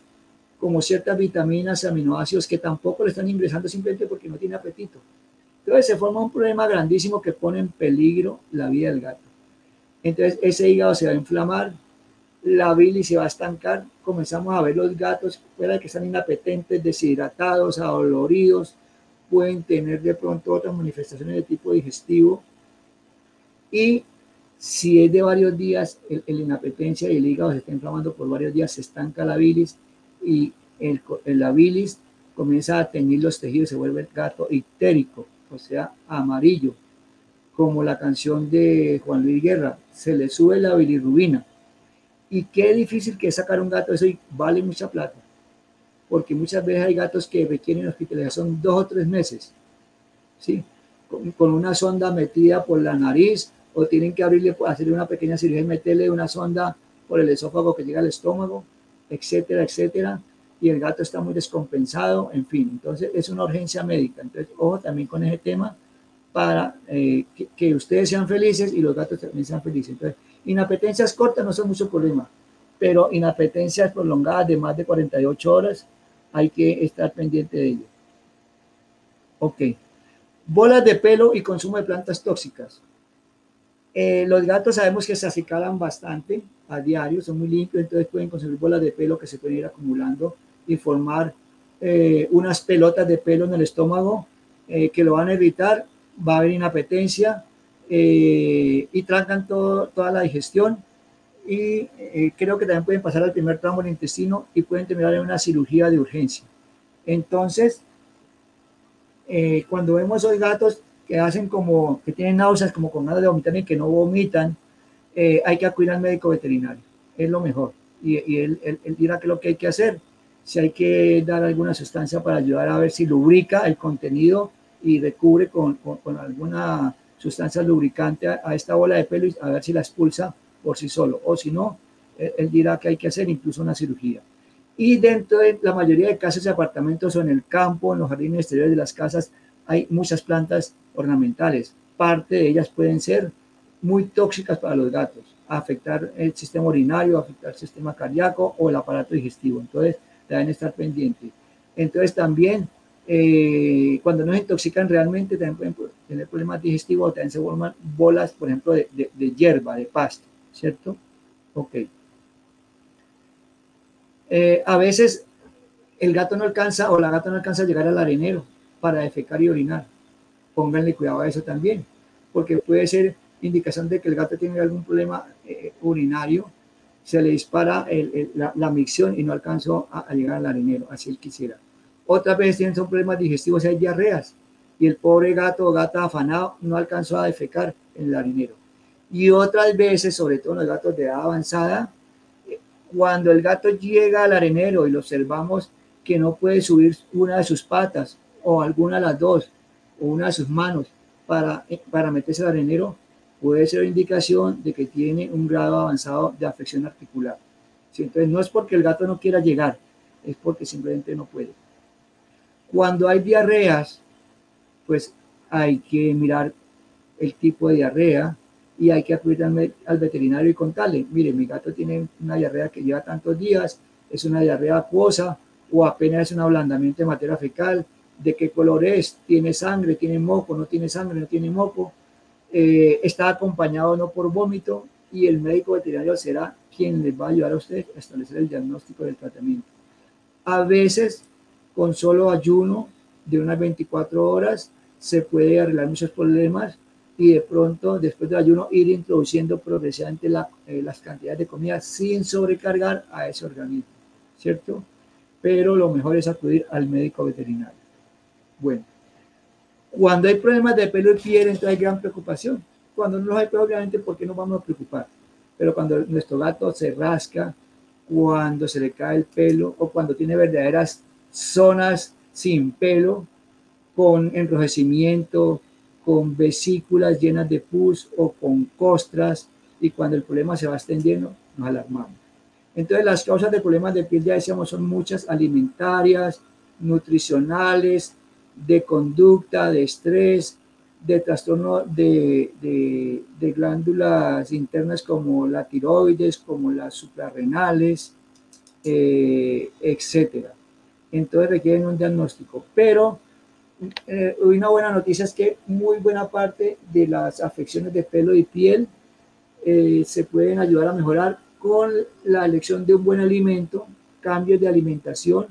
S1: como ciertas vitaminas y aminoácidos que tampoco le están ingresando simplemente porque no tiene apetito. Entonces se forma un problema grandísimo que pone en peligro la vida del gato. Entonces ese hígado se va a inflamar, la bilis se va a estancar, comenzamos a ver los gatos, puede que están inapetentes, deshidratados, adoloridos, pueden tener de pronto otras manifestaciones de tipo digestivo y si es de varios días, el, inapetencia y el hígado se está inflamando por varios días, se estanca la bilis y el, la bilis comienza a teñir los tejidos, se vuelve el gato histérico, o sea, amarillo, como la canción de Juan Luis Guerra, se le sube la bilirrubina. Y qué difícil que sacar un gato, eso vale mucha plata, porque muchas veces hay gatos que requieren hospitalización dos o tres meses, ¿sí? Con, con una sonda metida por la nariz o tienen que abrirle, hacerle una pequeña cirugía y meterle una sonda por el esófago que llega al estómago, etcétera, etcétera, y el gato está muy descompensado, en fin, entonces es una urgencia médica. Entonces, ojo también con ese tema para eh, que, ustedes sean felices y los gatos también sean felices. Entonces, inapetencias cortas no son mucho problema, pero inapetencias prolongadas de más de 48 horas hay que estar pendiente de ello. Ok. Bolas de pelo y consumo de plantas tóxicas. Eh, los gatos sabemos que se acicalan bastante a diario, son muy limpios, entonces pueden consumir bolas de pelo que se pueden ir acumulando y formar eh, unas pelotas de pelo en el estómago eh, que lo van a evitar va a haber inapetencia eh, y trancan todo, toda la digestión y eh, creo que también pueden pasar al primer tramo del intestino y pueden terminar en una cirugía de urgencia. Entonces, eh, cuando vemos esos gatos que hacen como, que tienen náuseas, como con ganas de vomitar y que no vomitan, hay que acudir al médico veterinario, es lo mejor. Y, y él, él, él dirá que es lo que hay que hacer, si hay que dar alguna sustancia para ayudar a ver si lubrica el contenido y recubre con, con, alguna sustancia lubricante a, esta bola de pelo y a ver si la expulsa por sí solo. O si no, él, dirá que hay que hacer incluso una cirugía. Y dentro de la mayoría de casas y apartamentos o en el campo, en los jardines exteriores de las casas, hay muchas plantas ornamentales. Parte de ellas pueden ser muy tóxicas para los gatos, afectar el sistema urinario, afectar el sistema cardíaco o el aparato digestivo. Entonces, deben estar pendientes. Entonces, también eh, cuando no se intoxican realmente también pueden tener problemas digestivos también se forman bolas, por ejemplo, de, de, hierba, de pasto, ¿cierto? Ok. Eh, a veces el gato no alcanza o la gata no alcanza a llegar al arenero para defecar y orinar. Pónganle cuidado a eso también, porque puede ser indicación de que el gato tiene algún problema eh, urinario, se le dispara la, la, micción y no alcanzó a, a llegar al arenero, así él quisiera. Otras veces tienen son problemas digestivos hay diarreas. Y el pobre gato o gata afanado no alcanzó a defecar en el harinero. Y otras veces, sobre todo los gatos de edad avanzada, cuando el gato llega al arenero y lo observamos que no puede subir una de sus patas o alguna de las dos o una de sus manos para, para meterse al arenero, puede ser indicación de que tiene un grado avanzado de afección articular. Entonces no es porque el gato no quiera llegar, es porque simplemente no puede. Cuando hay diarreas, pues hay que mirar el tipo de diarrea y hay que acudir al, veterinario y contarle, mire, mi gato tiene una diarrea que lleva tantos días, es una diarrea acuosa o apenas es un ablandamiento de materia fecal, de qué color es, tiene sangre, tiene moco, no tiene sangre, no tiene moco, eh, está acompañado no por vómito y el médico veterinario será quien les va a ayudar a ustedes a establecer el diagnóstico del tratamiento. A veces con solo ayuno de unas 24 horas se puede arreglar muchos problemas y de pronto después del ayuno ir introduciendo progresivamente eh, las cantidades de comida sin sobrecargar a ese organismo, ¿cierto? Pero lo mejor es acudir al médico veterinario. Bueno, cuando hay problemas de pelo y piel, entonces hay gran preocupación. Cuando no los hay, pues obviamente, ¿por qué nos vamos a preocupar? Pero cuando nuestro gato se rasca, cuando se le cae el pelo o cuando tiene verdaderas zonas sin pelo, con enrojecimiento, con vesículas llenas de pus o con costras, y cuando el problema se va extendiendo, nos alarmamos. Entonces, las causas de problemas de piel, ya decíamos, son muchas alimentarias, nutricionales, de conducta, de estrés, de trastorno de, de, glándulas internas como la tiroides, como las suprarrenales, eh, etcétera entonces requieren un diagnóstico. Pero eh, una buena noticia es que muy buena parte de las afecciones de pelo y piel eh, se pueden ayudar a mejorar con la elección de un buen alimento, cambios de alimentación,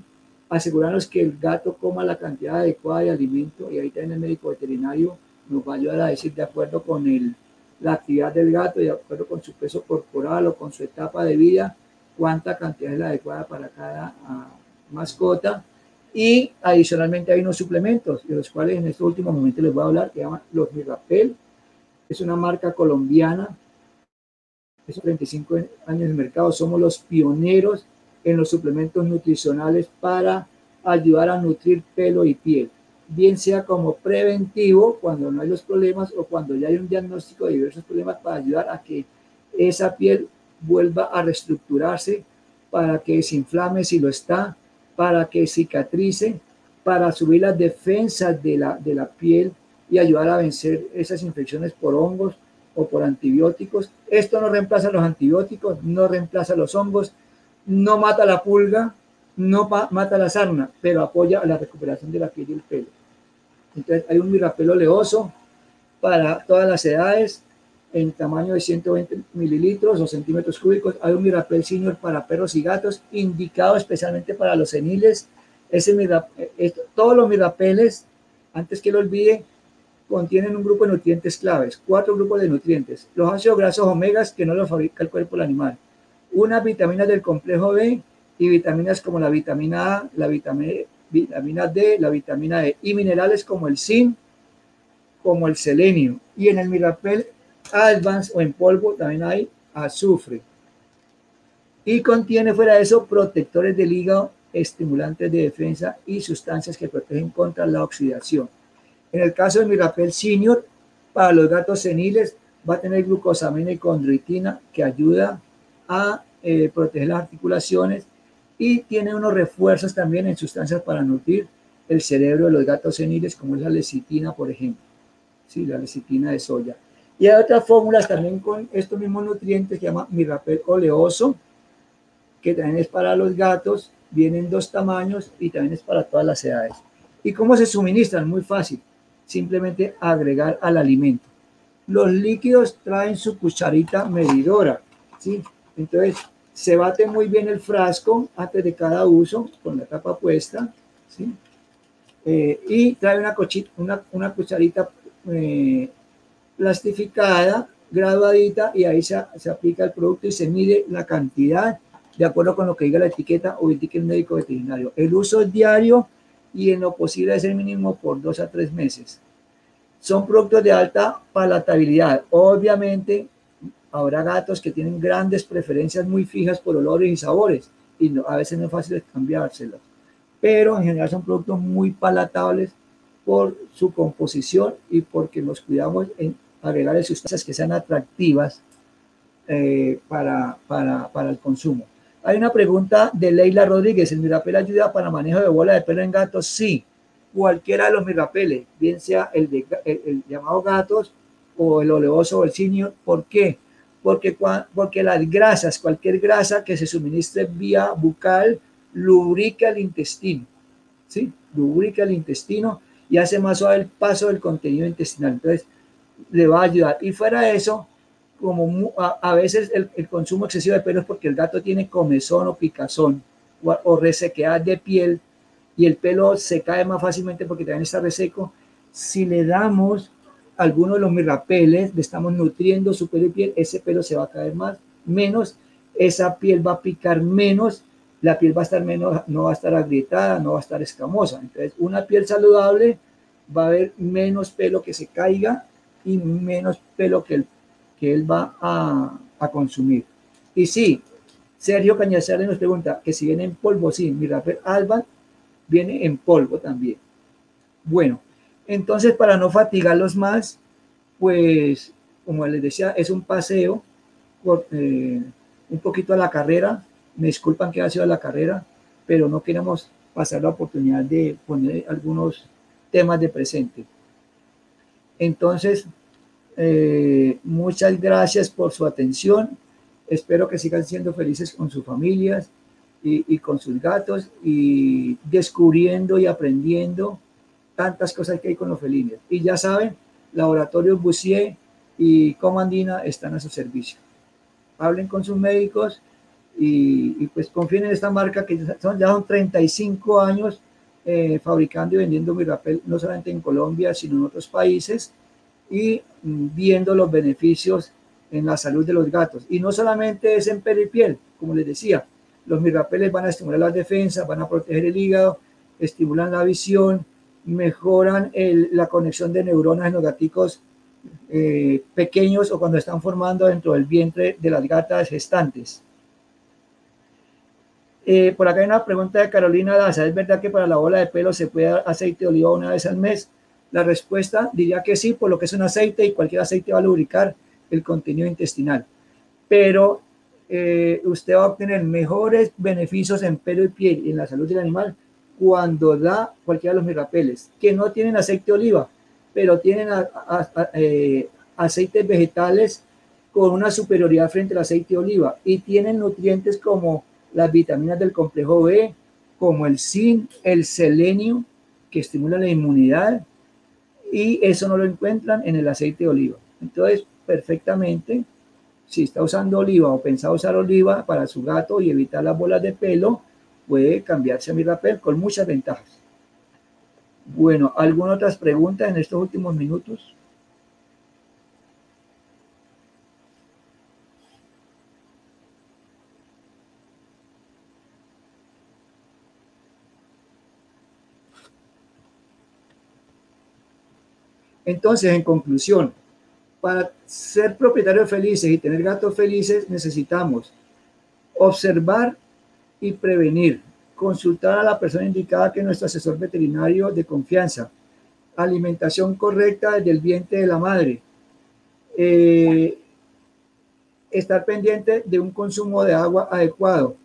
S1: asegurarnos que el gato coma la cantidad adecuada de alimento y ahí también el médico veterinario nos va a ayudar a decir de acuerdo con el, la actividad del gato, de acuerdo con su peso corporal o con su etapa de vida, cuánta cantidad es la adecuada para cada uh, mascota. Y adicionalmente hay unos suplementos, de los cuales en este último momento les voy a hablar, que llaman los Mirapel. Es una marca colombiana. Es 35 años en el mercado. Somos los pioneros en los suplementos nutricionales para ayudar a nutrir pelo y piel. Bien sea como preventivo, cuando no hay los problemas, o cuando ya hay un diagnóstico de diversos problemas para ayudar a que esa piel vuelva a reestructurarse, para que se inflame si lo está, para que cicatrice, para subir las defensas de la, de la piel y ayudar a vencer esas infecciones por hongos o por antibióticos. Esto no reemplaza los antibióticos, no reemplaza los hongos, no mata la pulga, no mata la sarna, pero apoya la recuperación de la piel y el pelo. Entonces hay un mirapelo oleoso para todas las edades en tamaño de 120 mililitros o centímetros cúbicos. Hay un Mirapel Senior para perros y gatos, indicado especialmente para los seniles. Ese todos los Mirapeles, antes que lo olvide, contienen un grupo de nutrientes claves, cuatro grupos de nutrientes. Los ácidos grasos omegas que no los fabrica el cuerpo del animal. Unas vitaminas del complejo B y vitaminas como la vitamina A, la vitamina, D, la vitamina E. Y minerales como el zinc, como el selenio. Y en el Mirapel Advance o en polvo también hay azufre. Y contiene fuera de eso protectores del hígado, estimulantes de defensa y sustancias que protegen contra la oxidación. En el caso de Mirapel Senior, para los gatos seniles, va a tener glucosamina y condroitina que ayuda a eh, proteger las articulaciones y tiene unos refuerzos también en sustancias para nutrir el cerebro de los gatos seniles, como es la lecitina, por ejemplo. Sí, la lecitina de soya. Y hay otras fórmulas también con estos mismos nutrientes que llama Mirapel oleoso, que también es para los gatos, vienen dos tamaños y también es para todas las edades. ¿Y cómo se suministran? Muy fácil, simplemente agregar al alimento. Los líquidos traen su cucharita medidora, ¿sí? Entonces, se bate muy bien el frasco antes de cada uso con la tapa puesta, ¿sí? Eh, y trae una, una, una cucharita eh, plastificada, graduadita, y ahí se, se, aplica el producto y se mide la cantidad de acuerdo con lo que diga la etiqueta o indique el médico veterinario. El uso es diario y en lo posible es el mínimo por dos a tres meses. Son productos de alta palatabilidad. Obviamente habrá gatos que tienen grandes preferencias muy fijas por olores y sabores y a veces no es fácil cambiárselos. Pero en general son productos muy palatables por su composición y porque nos cuidamos en agregar sustancias que sean atractivas eh, para, para, para, el consumo. Hay una pregunta de Leila Rodríguez. ¿El mirapel ayuda para manejo de bola de pelo en gatos? Sí, cualquiera de los mirapeles, bien sea el, de, el, llamado gatos o el oleoso o el senior. ¿Por qué? Porque, porque las grasas, cualquier grasa que se suministre vía bucal, lubrica el intestino. ¿Sí? Lubrica el intestino y hace más suave el paso del contenido intestinal. Entonces, le va a ayudar. Y fuera de eso, como a, veces el, consumo excesivo de pelo es porque el gato tiene comezón o picazón o, resequedad de piel y el pelo se cae más fácilmente porque también está reseco. Si le damos alguno de los mirapeles, le estamos nutriendo su pelo y piel, ese pelo se va a caer más, menos, esa piel va a picar menos, la piel va a estar menos, no va a estar agrietada, no va a estar escamosa. Entonces, una piel saludable va a haber menos pelo que se caiga y menos pelo que el que él va a, consumir. Y sí, Sergio Cañazares nos pregunta que si viene en polvo, sí, mi rapper Alba viene en polvo también. Bueno, entonces para no fatigarlos más, pues como les decía, es un paseo eh, un poquito a la carrera. Me disculpan que ha sido a la carrera, pero no queremos pasar la oportunidad de poner algunos temas de presente. Entonces, eh, muchas gracias por su atención. Espero que sigan siendo felices con sus familias y, con sus gatos y descubriendo y aprendiendo tantas cosas que hay con los felinos. Y ya saben, Laboratorio Bussier y Comandina están a su servicio. Hablen con sus médicos y, pues confíen en esta marca que son, ya son 35 años eh, fabricando y vendiendo mi rapel, no solamente en Colombia, sino en otros países y viendo los beneficios en la salud de los gatos. Y no solamente es en pelo y piel, como les decía, los mirapeles van a estimular la defensa, van a proteger el hígado, estimulan la visión, mejoran la conexión de neuronas en los gaticos eh, pequeños o cuando están formando dentro del vientre de las gatas gestantes. Eh, por acá hay una pregunta de Carolina Daza. ¿Es verdad que para la bola de pelo se puede dar aceite de oliva una vez al mes? La respuesta diría que sí, por lo que es un aceite y cualquier aceite va a lubricar el contenido intestinal. Pero eh, usted va a obtener mejores beneficios en pelo y piel y en la salud del animal cuando da cualquiera de los mirapeles, que no tienen aceite de oliva, pero tienen eh, aceites vegetales con una superioridad frente al aceite de oliva y tienen nutrientes como las vitaminas del complejo B, como el zinc, el selenio, que estimula la inmunidad, y eso no lo encuentran en el aceite de oliva. Entonces, perfectamente, si está usando oliva o pensaba usar oliva para su gato y evitar las bolas de pelo, puede cambiarse a mi rapel con muchas ventajas. Bueno, ¿alguna otras preguntas en estos últimos minutos? Entonces, en conclusión, para ser propietarios felices y tener gatos felices necesitamos observar prevenir, consultar a la persona indicada que es nuestro asesor veterinario de confianza, alimentación correcta desde el vientre de la madre, eh, estar pendiente de un consumo de agua adecuado,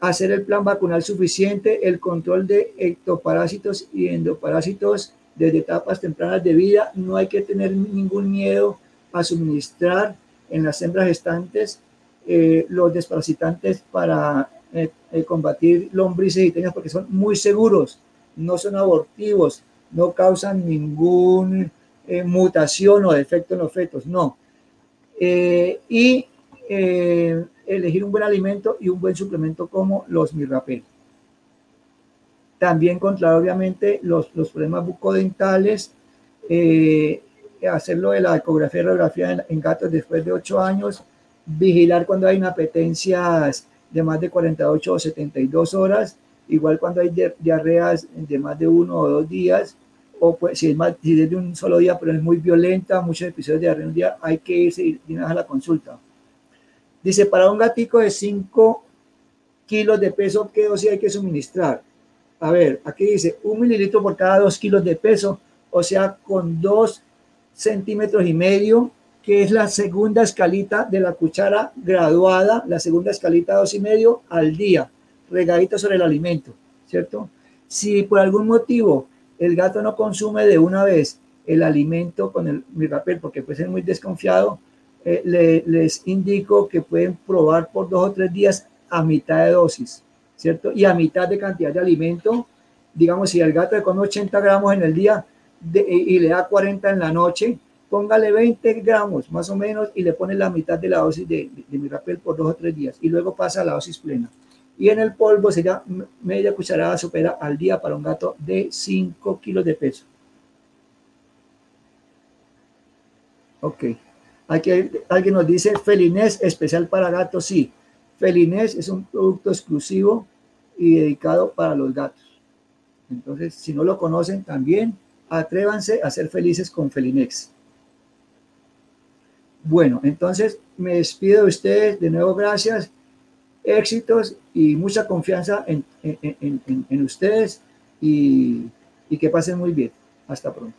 S1: hacer el plan vacunal suficiente, el control de ectoparásitos y endoparásitos desde etapas tempranas de vida. No hay que tener ningún miedo a suministrar en las hembras gestantes eh, los desparasitantes para eh, eh, combatir lombrices y teñas porque son muy seguros, no son abortivos, no causan ninguna mutación o defecto en los fetos, no. y elegir un buen alimento y un buen suplemento como los mirrapel. También controlar obviamente los, los problemas bucodentales, eh, hacerlo de la ecografía y radiografía en, gatos después de 8 años, vigilar cuando hay inapetencias de más de 48 o 72 horas, igual cuando hay diarreas de más de uno o dos días, o pues, si, es más, si es de un solo día, pero es muy violenta, muchos episodios de diarrea en un día, hay que irse y a la consulta. Dice, para un gatico de 5 kilos de peso, ¿qué dosis hay que suministrar? a ver, aquí dice un mililitro por cada dos kilos de peso, o sea, con dos centímetros y medio, que es la segunda escalita de la cuchara graduada, la segunda escalita dos y medio al día, regadito sobre el alimento, ¿cierto? Si por algún motivo el gato no consume de una vez el alimento con el mirapel, porque puede ser muy desconfiado, eh, les indico que pueden probar por dos o tres días a mitad de dosis. ¿cierto? Y a mitad de cantidad de alimento, digamos, si el gato le come 80 gramos en el día y le da 40 en la noche, póngale 20 gramos más o menos y le pone la mitad de la dosis de, de, Mirapel por dos o tres días y luego pasa a la dosis plena. Y en el polvo sería media cucharada supera al día para un gato de 5 kilos de peso. Ok. Aquí alguien nos dice Felinés especial para gatos. Sí, Felinés es un producto exclusivo y dedicado para los gatos. Entonces, si no lo conocen también, atrévanse a ser felices con Felinex. Bueno, entonces me despido de ustedes. De nuevo, gracias, éxitos y mucha confianza en, ustedes y, y que pasen muy bien. Hasta pronto.